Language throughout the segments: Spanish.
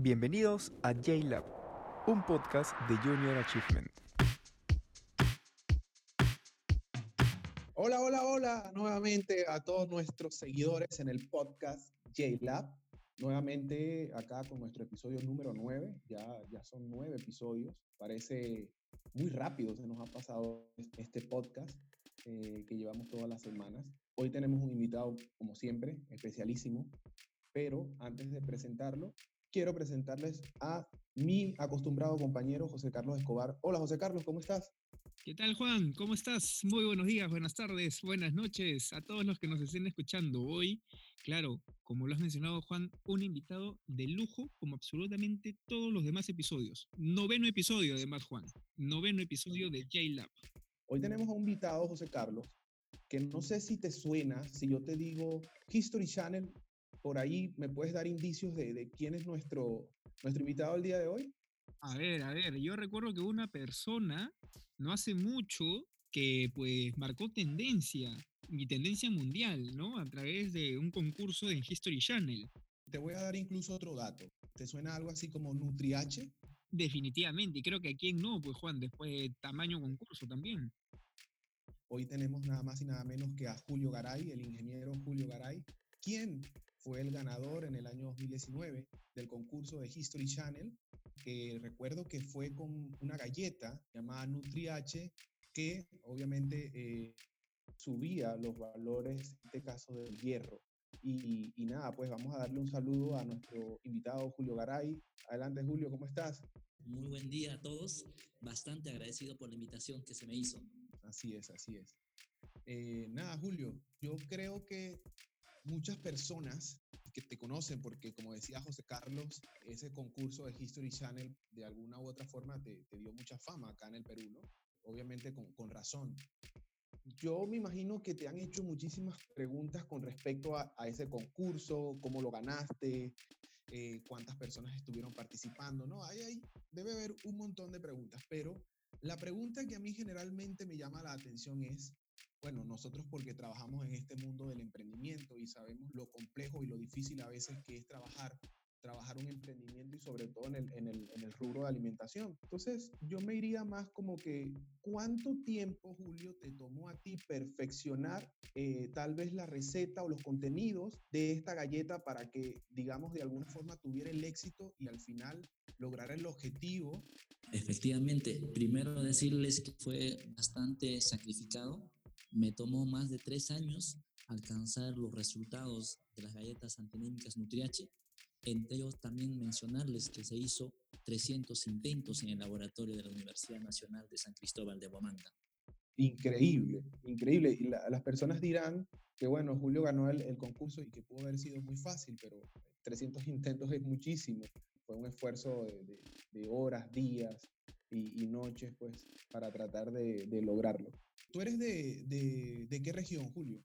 Bienvenidos a JLab, un podcast de Junior Achievement. Hola, hola, hola nuevamente a todos nuestros seguidores en el podcast JLab. Nuevamente acá con nuestro episodio número 9. Ya, ya son nueve episodios. Parece muy rápido se nos ha pasado este podcast eh, que llevamos todas las semanas. Hoy tenemos un invitado, como siempre, especialísimo. Pero antes de presentarlo, quiero presentarles a mi acostumbrado compañero José Carlos Escobar. Hola José Carlos, ¿cómo estás? ¿Qué tal Juan? ¿Cómo estás? Muy buenos días, buenas tardes, buenas noches a todos los que nos estén escuchando hoy. Claro, como lo has mencionado Juan, un invitado de lujo como absolutamente todos los demás episodios. Noveno episodio además Juan, noveno episodio de J-Lab. Hoy tenemos a un invitado, José Carlos, que no sé si te suena, si yo te digo History Channel, por ahí me puedes dar indicios de, de quién es nuestro, nuestro invitado el día de hoy. A ver, a ver, yo recuerdo que una persona no hace mucho que pues marcó tendencia y tendencia mundial, ¿no? A través de un concurso de History Channel. Te voy a dar incluso otro dato. ¿Te suena algo así como NutriH? Definitivamente, y creo que a quién no, pues Juan, después de tamaño concurso también. Hoy tenemos nada más y nada menos que a Julio Garay, el ingeniero Julio Garay, quien fue el ganador en el año 2019 del concurso de History Channel, que recuerdo que fue con una galleta llamada NutriH, que obviamente eh, subía los valores, en este caso del hierro. Y, y, nada, pues vamos a darle un saludo a nuestro invitado Julio Garay. Adelante Julio, ¿cómo estás? Muy buen día a todos, bastante agradecido por la invitación que se me hizo. Así es, así es. Eh, nada, Julio, yo creo que muchas personas que te conocen, porque como decía José Carlos, ese concurso de History Channel de alguna u otra forma te, dio mucha fama acá en el Perú, ¿no? Obviamente con, con, razón. Yo me imagino que te han hecho muchísimas preguntas con respecto a, a ese concurso, cómo lo ganaste, eh, cuántas personas estuvieron participando, ¿no? Ahí, ahí debe haber un montón de preguntas, pero la pregunta que a mí generalmente me llama la atención es, bueno, nosotros porque trabajamos en este mundo del emprendimiento y sabemos lo complejo y lo difícil a veces que es trabajar, trabajar un emprendimiento y sobre todo en el, en el, en el rubro de alimentación. Entonces, yo me iría más como que, ¿cuánto tiempo, Julio, te tomó a ti perfeccionar eh, tal vez la receta o los contenidos de esta galleta para que, digamos, de alguna forma tuviera el éxito y al final lograr el objetivo? Efectivamente, primero decirles que fue bastante sacrificado me tomó más de tres años alcanzar los resultados de las galletas antianémicas Nutriache. Entre ellos también mencionarles que se hizo 300 intentos en el laboratorio de la Universidad Nacional de San Cristóbal de Bomanda. Increíble, increíble. Y la, las personas dirán que, bueno, Julio ganó el, concurso y que pudo haber sido muy fácil, pero 300 intentos es muchísimo. Fue un esfuerzo de, horas, días y, noches, pues, para tratar de lograrlo. ¿Tú eres de, de, de, qué región, Julio?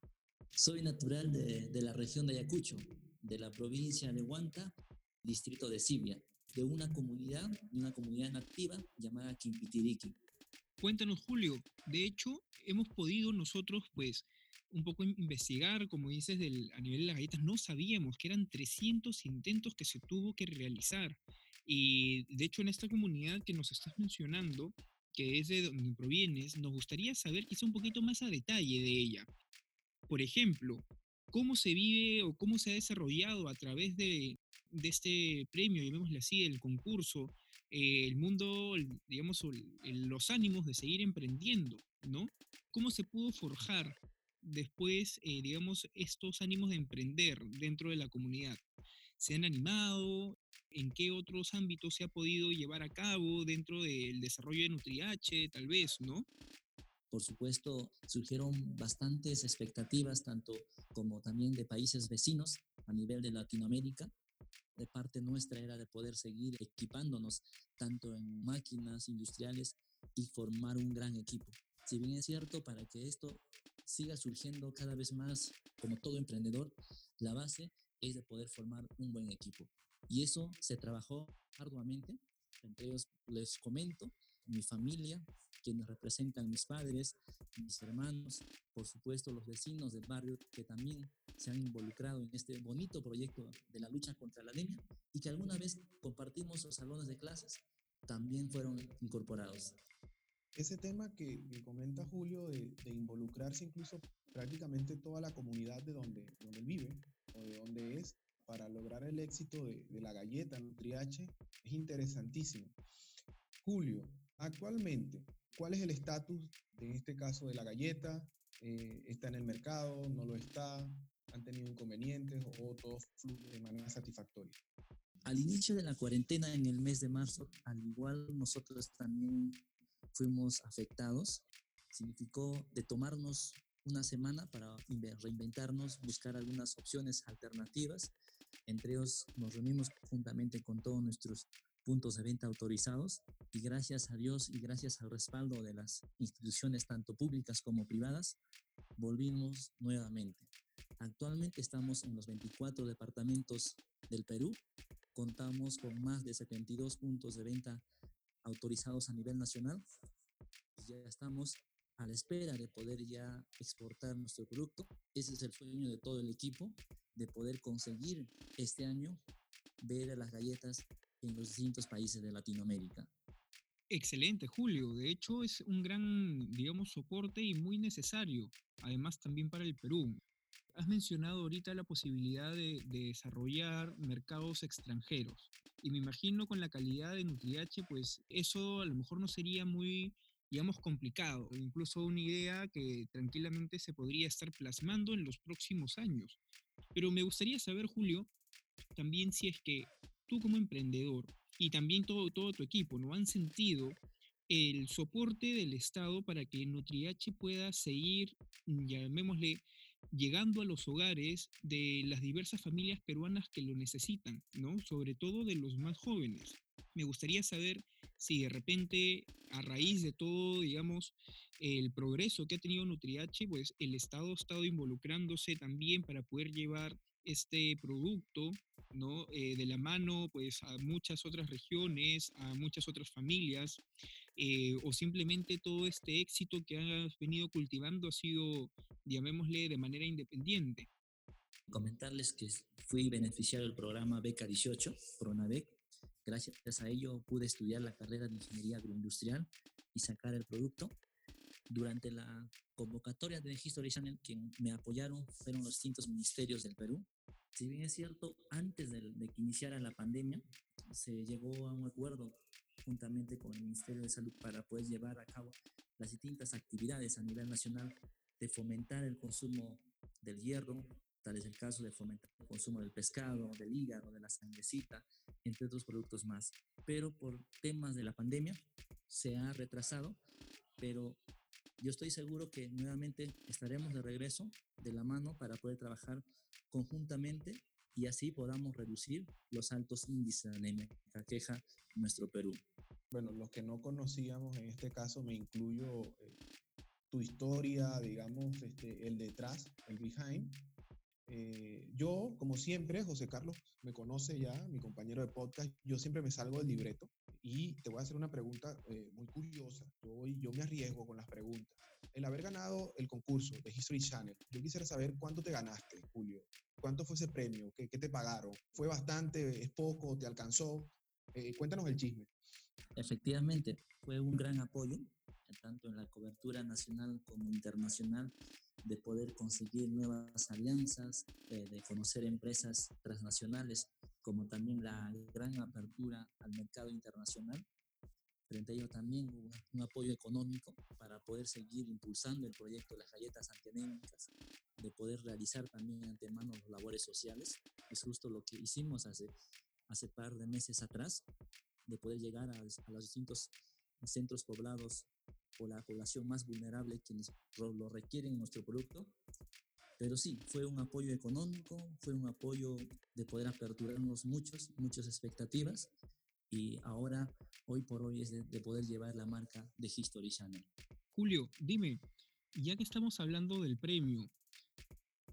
Soy natural de, de, la región de Ayacucho, de la provincia de Huanta, distrito de Sibia, de una comunidad, una comunidad nativa llamada Quimpitiriqui. Cuéntanos, Julio. De hecho, hemos podido nosotros, pues, un poco investigar, como dices, del, a nivel de las galletas, no sabíamos que eran 300 intentos que se tuvo que realizar. Y de hecho, en esta comunidad que nos estás mencionando, que es de donde provienes, nos gustaría saber quizá un poquito más a detalle de ella. Por ejemplo, cómo se vive o cómo se ha desarrollado a través de, de este premio, llamémosle así, el concurso, eh, el mundo, digamos, los ánimos de seguir emprendiendo, ¿no? ¿Cómo se pudo forjar después, eh, digamos, estos ánimos de emprender dentro de la comunidad? ¿Se han animado? en qué otros ámbitos se ha podido llevar a cabo dentro del desarrollo de NutriH, tal vez, ¿no? Por supuesto, surgieron bastantes expectativas, tanto como también de países vecinos a nivel de Latinoamérica. De parte nuestra era de poder seguir equipándonos tanto en máquinas industriales y formar un gran equipo. Si bien es cierto, para que esto siga surgiendo cada vez más, como todo emprendedor, la base es de poder formar un buen equipo. Y eso se trabajó arduamente. Entre ellos les comento, mi familia, quienes representan mis padres, mis hermanos, por supuesto los vecinos del barrio que también se han involucrado en este bonito proyecto de la lucha contra la anemia y que alguna vez compartimos los salones de clases, también fueron incorporados. Ese tema que, comenta Julio de, involucrarse incluso prácticamente toda la comunidad de donde, donde vive o de donde es para lograr el éxito de, de la galleta Nutriache es interesantísimo. Julio, actualmente, ¿cuál es el estatus en este caso de la galleta? Eh, ¿Está en el mercado? ¿No lo está? ¿Han tenido inconvenientes o todo fluye de manera satisfactoria? Al inicio de la cuarentena en el mes de marzo, al igual nosotros también fuimos afectados. Significó de tomarnos una semana para reinventarnos, buscar algunas opciones alternativas. Entre ellos nos reunimos juntamente con todos nuestros puntos de venta autorizados y gracias a Dios y gracias al respaldo de las instituciones tanto públicas como privadas, volvimos nuevamente. Actualmente estamos en los 24 departamentos del Perú, contamos con más de 72 puntos de venta autorizados a nivel nacional y ya estamos a la espera de poder ya exportar nuestro producto. Ese es el sueño de todo el equipo, de poder conseguir este año ver las galletas en los distintos países de Latinoamérica. Excelente, Julio. De hecho, es un gran, digamos, soporte y muy necesario, además también para el Perú. Has mencionado ahorita la posibilidad de, desarrollar mercados extranjeros y me imagino con la calidad de Nutriache, pues eso a lo mejor no sería muy, digamos, complicado, incluso una idea que tranquilamente se podría estar plasmando en los próximos años. Pero me gustaría saber, Julio, también si es que tú como emprendedor y también todo, todo tu equipo, ¿no? Han sentido el soporte del Estado para que Nutriache pueda seguir, llamémosle, llegando a los hogares de las diversas familias peruanas que lo necesitan, ¿no? Sobre todo de los más jóvenes. Me gustaría saber si de repente, a raíz de todo, digamos, el progreso que ha tenido Nutriache, pues el Estado ha estado involucrándose también para poder llevar este producto, ¿no? Eh, de la mano, pues, a muchas otras regiones, a muchas otras familias, eh, o simplemente todo este éxito que has venido cultivando ha sido, llamémosle, de manera independiente. Comentarles que fui beneficiario del programa Beca 18, PRONAVEC. Gracias a ello pude estudiar la carrera de Ingeniería Agroindustrial y sacar el producto. Durante la convocatoria de History Channel, quien me apoyaron fueron los distintos ministerios del Perú. Si bien es cierto, antes de, de que iniciara la pandemia, se llegó a un acuerdo juntamente con el Ministerio de Salud para poder llevar a cabo las distintas actividades a nivel nacional de fomentar el consumo del hierro, tal es el caso de fomentar el consumo del pescado, del hígado, de la sangrecita, entre otros productos más. Pero por temas de la pandemia se ha retrasado, pero yo estoy seguro que nuevamente estaremos de regreso de la mano para poder trabajar conjuntamente y así podamos reducir los altos índices de anemia que aqueja nuestro Perú. Bueno, los que no conocíamos, en este caso me incluyo eh, tu historia, digamos, este, el detrás, el behind. Eh, yo, como siempre, José Carlos me conoce ya, mi compañero de podcast, yo siempre me salgo del libreto y te voy a hacer una pregunta eh, muy curiosa. Yo, yo me arriesgo con las preguntas. El haber ganado el concurso de History Channel, yo quisiera saber cuánto te ganaste, Julio. ¿Cuánto fue ese premio? ¿Qué, qué te pagaron? ¿Fue bastante? ¿Es poco? ¿Te alcanzó? cuéntanos el chisme. Efectivamente, fue un gran apoyo, tanto en la cobertura nacional como internacional, de poder conseguir nuevas alianzas, eh, de conocer empresas transnacionales, como también la gran apertura al mercado internacional. Frente a ello también hubo un apoyo económico para poder seguir impulsando el proyecto de las galletas antianémicas, de poder realizar también antemano las labores sociales. Es justo lo que hicimos hace, hace par de meses atrás, de poder llegar a, los distintos centros poblados o la población más vulnerable quienes lo requieren en nuestro producto. Pero sí, fue un apoyo económico, fue un apoyo de poder aperturarnos muchos, muchas expectativas y ahora, hoy por hoy, es de, de poder llevar la marca de History Channel. Julio, dime, ya que estamos hablando del premio,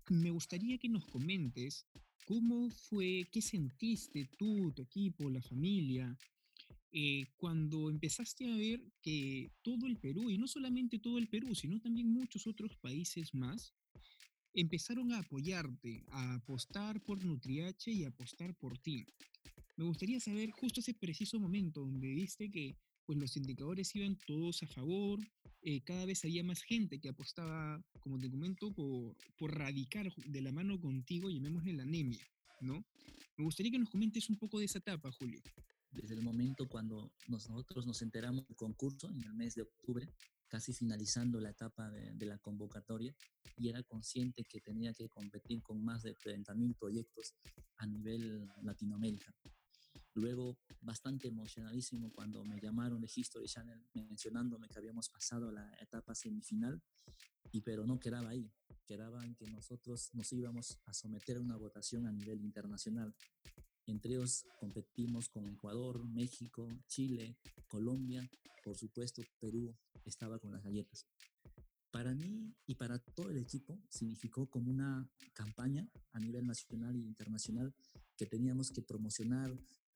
me gustaría que nos comentes cómo fue, qué sentiste tú, tu equipo, la familia, eh, cuando empezaste a ver que todo el Perú, y no solamente todo el Perú, sino también muchos otros países más, empezaron a apoyarte, a apostar por Nutriache y apostar por ti. me gustaría saber justo ese preciso momento donde viste que pues los indicadores iban todos a favor, eh, cada vez había más gente que apostaba, como te comento, por, por radicar de la mano contigo, llamémosle la anemia, ¿no? Me gustaría que nos comentes un poco de esa etapa, Julio. Desde el momento cuando nosotros nos enteramos del concurso, en el mes de octubre, casi finalizando la etapa de, de la convocatoria, y era consciente que tenía que competir con más de 30.000 proyectos a nivel Latinoamérica. Luego, bastante emocionadísimo cuando me llamaron de History Channel mencionándome que habíamos pasado a la etapa semifinal, y pero no quedaba ahí, quedaba en que nosotros nos íbamos a someter a una votación a nivel internacional. Entre ellos competimos con Ecuador, México, Chile, Colombia, por supuesto Perú estaba con las galletas. Para mí y para todo el equipo significó como una campaña a nivel nacional e internacional que teníamos que promocionar,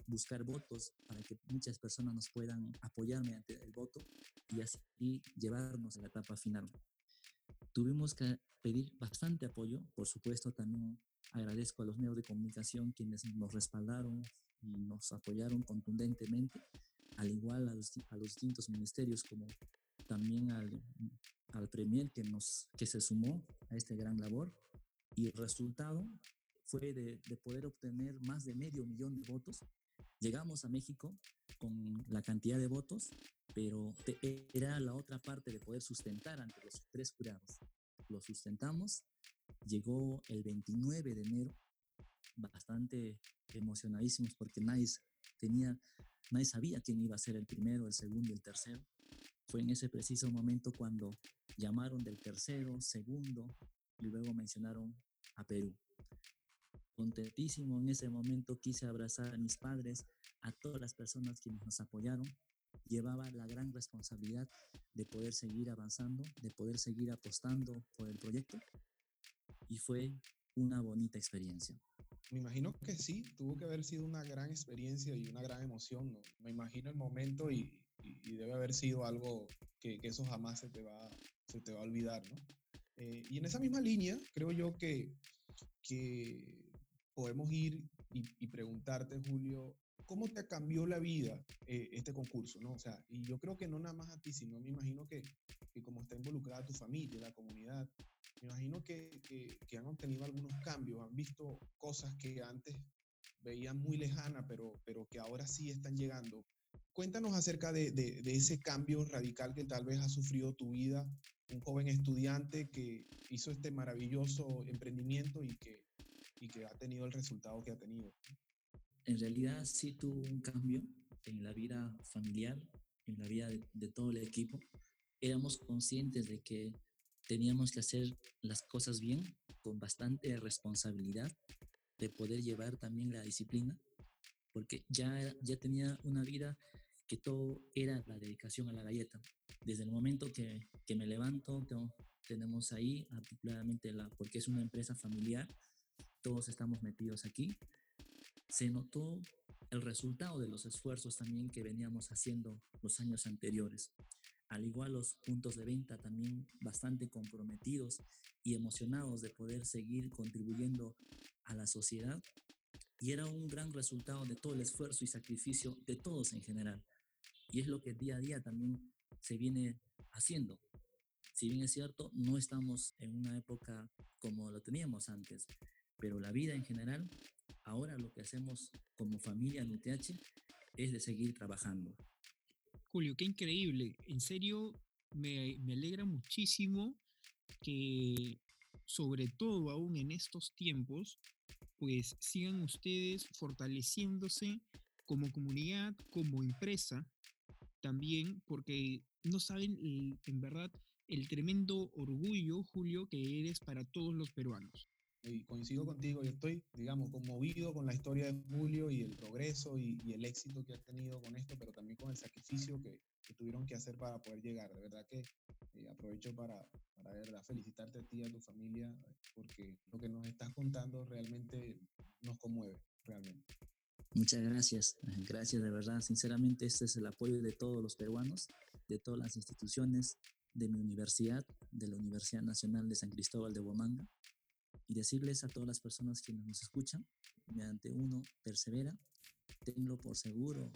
buscar votos para que muchas personas nos puedan apoyar mediante el voto y así llevarnos a la etapa final. Tuvimos que pedir bastante apoyo, por supuesto también agradezco a los medios de comunicación quienes nos respaldaron y nos apoyaron contundentemente, al igual a los, a los distintos ministerios como también al, al Premier que, nos, que se sumó a esta gran labor y el resultado fue de, de poder obtener más de medio millón de votos Llegamos a México con la cantidad de votos, pero era la otra parte de poder sustentar ante los tres jurados. Lo sustentamos, llegó el 29 de enero, bastante emocionadísimos porque nadie, tenía, nadie sabía quién iba a ser el primero, el segundo y el tercero. Fue en ese preciso momento cuando llamaron del tercero, segundo y luego mencionaron a Perú contentísimo en ese momento, quise abrazar a mis padres, a todas las personas que nos apoyaron. Llevaba la gran responsabilidad de poder seguir avanzando, de poder seguir apostando por el proyecto y fue una bonita experiencia. Me imagino que sí, tuvo que haber sido una gran experiencia y una gran emoción. ¿no? Me imagino el momento y, debe haber sido algo que, que, eso jamás se te va, se te va a olvidar. ¿no? Eh, y en esa misma línea, creo yo que, que podemos ir y, preguntarte, Julio, ¿cómo te cambió la vida eh, este concurso? ¿no? O sea, y yo creo que no nada más a ti, sino me imagino que, que como está involucrada tu familia, la comunidad, me imagino que, que, que, han obtenido algunos cambios, han visto cosas que antes veían muy lejanas, pero, pero que ahora sí están llegando. Cuéntanos acerca de, de, de, ese cambio radical que tal vez ha sufrido tu vida, un joven estudiante que hizo este maravilloso emprendimiento y que y que ha tenido el resultado que ha tenido. En realidad sí tuvo un cambio en la vida familiar, en la vida de, todo el equipo. Éramos conscientes de que teníamos que hacer las cosas bien, con bastante responsabilidad, de poder llevar también la disciplina, porque ya, ya tenía una vida que todo era la dedicación a la galleta. Desde el momento que, que me levanto, tenemos ahí articuladamente la, porque es una empresa familiar, todos estamos metidos aquí, se notó el resultado de los esfuerzos también que veníamos haciendo los años anteriores. Al igual los puntos de venta también bastante comprometidos y emocionados de poder seguir contribuyendo a la sociedad. Y era un gran resultado de todo el esfuerzo y sacrificio de todos en general. Y es lo que día a día también se viene haciendo. Si bien es cierto, no estamos en una época como lo teníamos antes, pero la vida en general, ahora lo que hacemos como familia en UTH es de seguir trabajando. Julio, qué increíble. En serio, me, me alegra muchísimo que, sobre todo aún en estos tiempos, pues sigan ustedes fortaleciéndose como comunidad, como empresa, también, porque no saben en verdad el tremendo orgullo, Julio, que eres para todos los peruanos y coincido contigo, yo estoy, digamos, conmovido con la historia de Julio y el progreso y, y el éxito que ha tenido con esto, pero también con el sacrificio que, que tuvieron que hacer para poder llegar. De verdad que eh, aprovecho para, para verdad, felicitarte a ti y a tu familia, porque lo que nos estás contando realmente nos conmueve, realmente. Muchas gracias, gracias de verdad. Sinceramente, este es el apoyo de todos los peruanos, de todas las instituciones, de mi universidad, de la Universidad Nacional de San Cristóbal de Huamanga, y decirles a todas las personas que nos escuchan, mediante uno, persevera, tenlo por seguro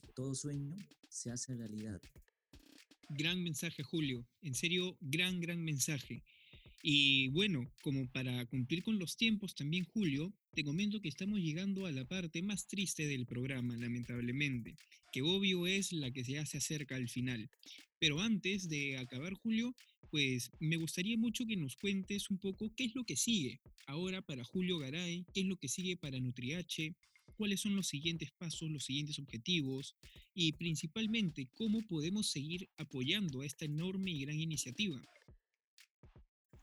que todo sueño se hace realidad. Gran mensaje, Julio. En serio, gran, gran mensaje. Y bueno, como para cumplir con los tiempos también, Julio, te comento que estamos llegando a la parte más triste del programa, lamentablemente, que obvio es la que se hace acerca al final. Pero antes de acabar, Julio, pues me gustaría mucho que nos cuentes un poco qué es lo que sigue ahora para Julio Garay, qué es lo que sigue para Nutriache, cuáles son los siguientes pasos, los siguientes objetivos y principalmente cómo podemos seguir apoyando a esta enorme y gran iniciativa.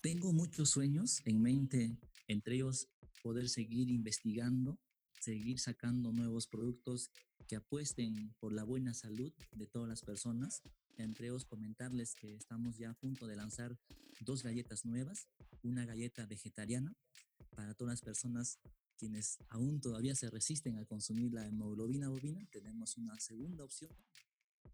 Tengo muchos sueños en mente, entre ellos poder seguir investigando, seguir sacando nuevos productos que apuesten por la buena salud de todas las personas. Entre ellos comentarles que estamos ya a punto de lanzar dos galletas nuevas, una galleta vegetariana para todas las personas quienes aún todavía se resisten a consumir la hemoglobina bovina, tenemos una segunda opción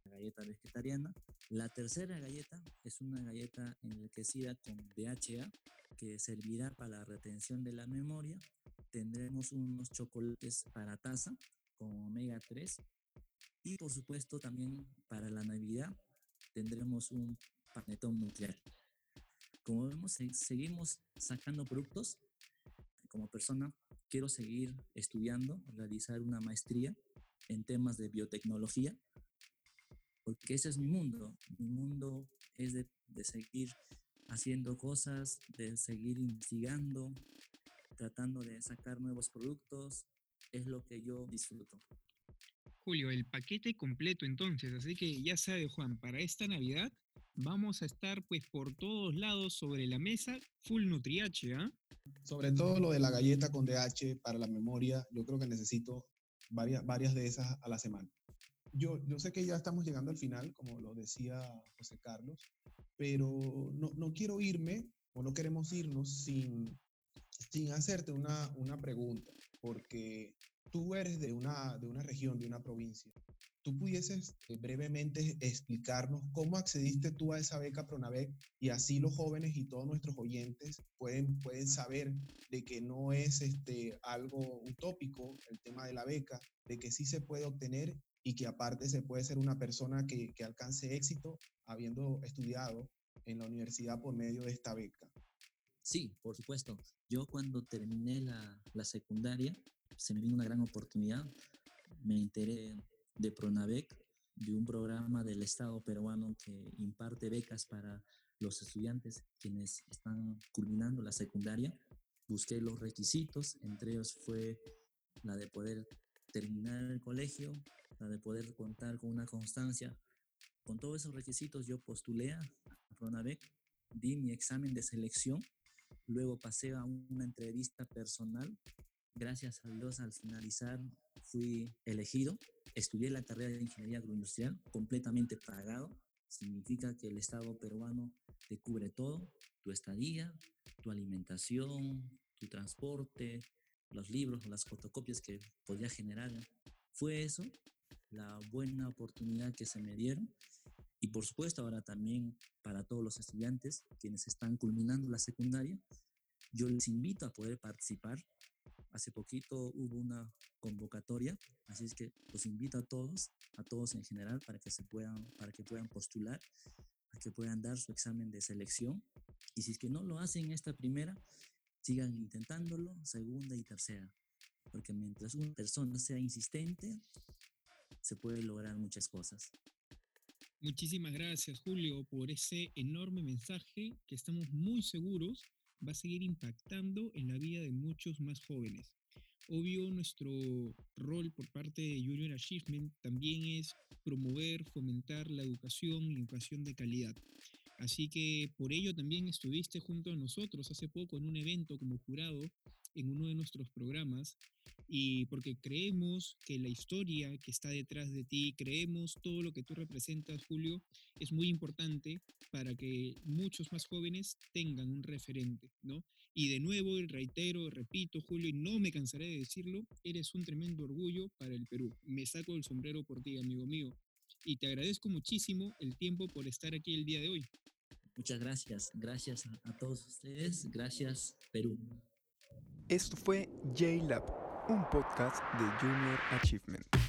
galleta vegetariana. La tercera galleta es una galleta enriquecida con DHA que servirá para la retención de la memoria. Tendremos unos chocolates para taza con omega 3 y por supuesto también para la Navidad tendremos un panetón nuclear. Como vemos, seguimos sacando productos. Como persona, quiero seguir estudiando, realizar una maestría en temas de biotecnología porque ese es mi mundo. Mi mundo es de, seguir haciendo cosas, de seguir investigando, tratando de sacar nuevos productos. Es lo que yo disfruto. Julio, el paquete completo entonces, así que ya sabe Juan, para esta Navidad vamos a estar pues por todos lados sobre la mesa full Nutriache, ¿ah? Sobre todo lo de la galleta con DH para la memoria, yo creo que necesito varias, varias de esas a la semana yo, yo sé que ya estamos llegando al final, como lo decía José Carlos, pero no, no quiero irme o no queremos irnos sin, sin hacerte una, una pregunta, porque tú eres de una, de una región, de una provincia. ¿Tú pudieses eh, brevemente explicarnos cómo accediste tú a esa beca Pronavec y así los jóvenes y todos nuestros oyentes pueden, pueden saber de que no es este, algo utópico el tema de la beca, de que sí se puede obtener y que aparte se puede ser una persona que, que alcance éxito habiendo estudiado en la universidad por medio de esta beca. Sí, por supuesto. Yo cuando terminé la, la secundaria, se me vino una gran oportunidad. Me enteré de Pronavec, de un programa del Estado peruano que imparte becas para los estudiantes quienes están culminando la secundaria. Busqué los requisitos, entre ellos fue la de poder terminar el colegio, de poder contar con una constancia. Con todos esos requisitos yo postulé a Pronavec, di mi examen de selección, luego pasé a una entrevista personal. Gracias a Dios al finalizar fui elegido. Estudié la carrera de Ingeniería Agroindustrial completamente pagado. Significa que el Estado peruano te cubre todo, tu estadía, tu alimentación, tu transporte, los libros, las fotocopias que podía generar. Fue eso la buena oportunidad que se me dieron. Y por supuesto ahora también para todos los estudiantes quienes están culminando la secundaria, yo les invito a poder participar. Hace poquito hubo una convocatoria, así es que los invito a todos, a todos en general, para que se puedan, para que puedan postular, para que puedan dar su examen de selección. Y si es que no lo hacen esta primera, sigan intentándolo, segunda y tercera. Porque mientras una persona sea insistente, se puede lograr muchas cosas. Muchísimas gracias, Julio, por ese enorme mensaje que estamos muy seguros va a seguir impactando en la vida de muchos más jóvenes. Obvio, nuestro rol por parte de Junior Achievement también es promover, fomentar la educación y educación de calidad. Así que por ello también estuviste junto a nosotros hace poco en un evento como jurado en uno de nuestros programas y porque creemos que la historia que está detrás de ti, creemos todo lo que tú representas, Julio, es muy importante para que muchos más jóvenes tengan un referente, ¿no? Y de nuevo, y reitero, repito, Julio, y no me cansaré de decirlo, eres un tremendo orgullo para el Perú. Me saco el sombrero por ti, amigo mío. Y te agradezco muchísimo el tiempo por estar aquí el día de hoy. Muchas gracias. Gracias a, todos ustedes. Gracias, Perú. Esto fue J-Lab un podcast de Junior Achievement.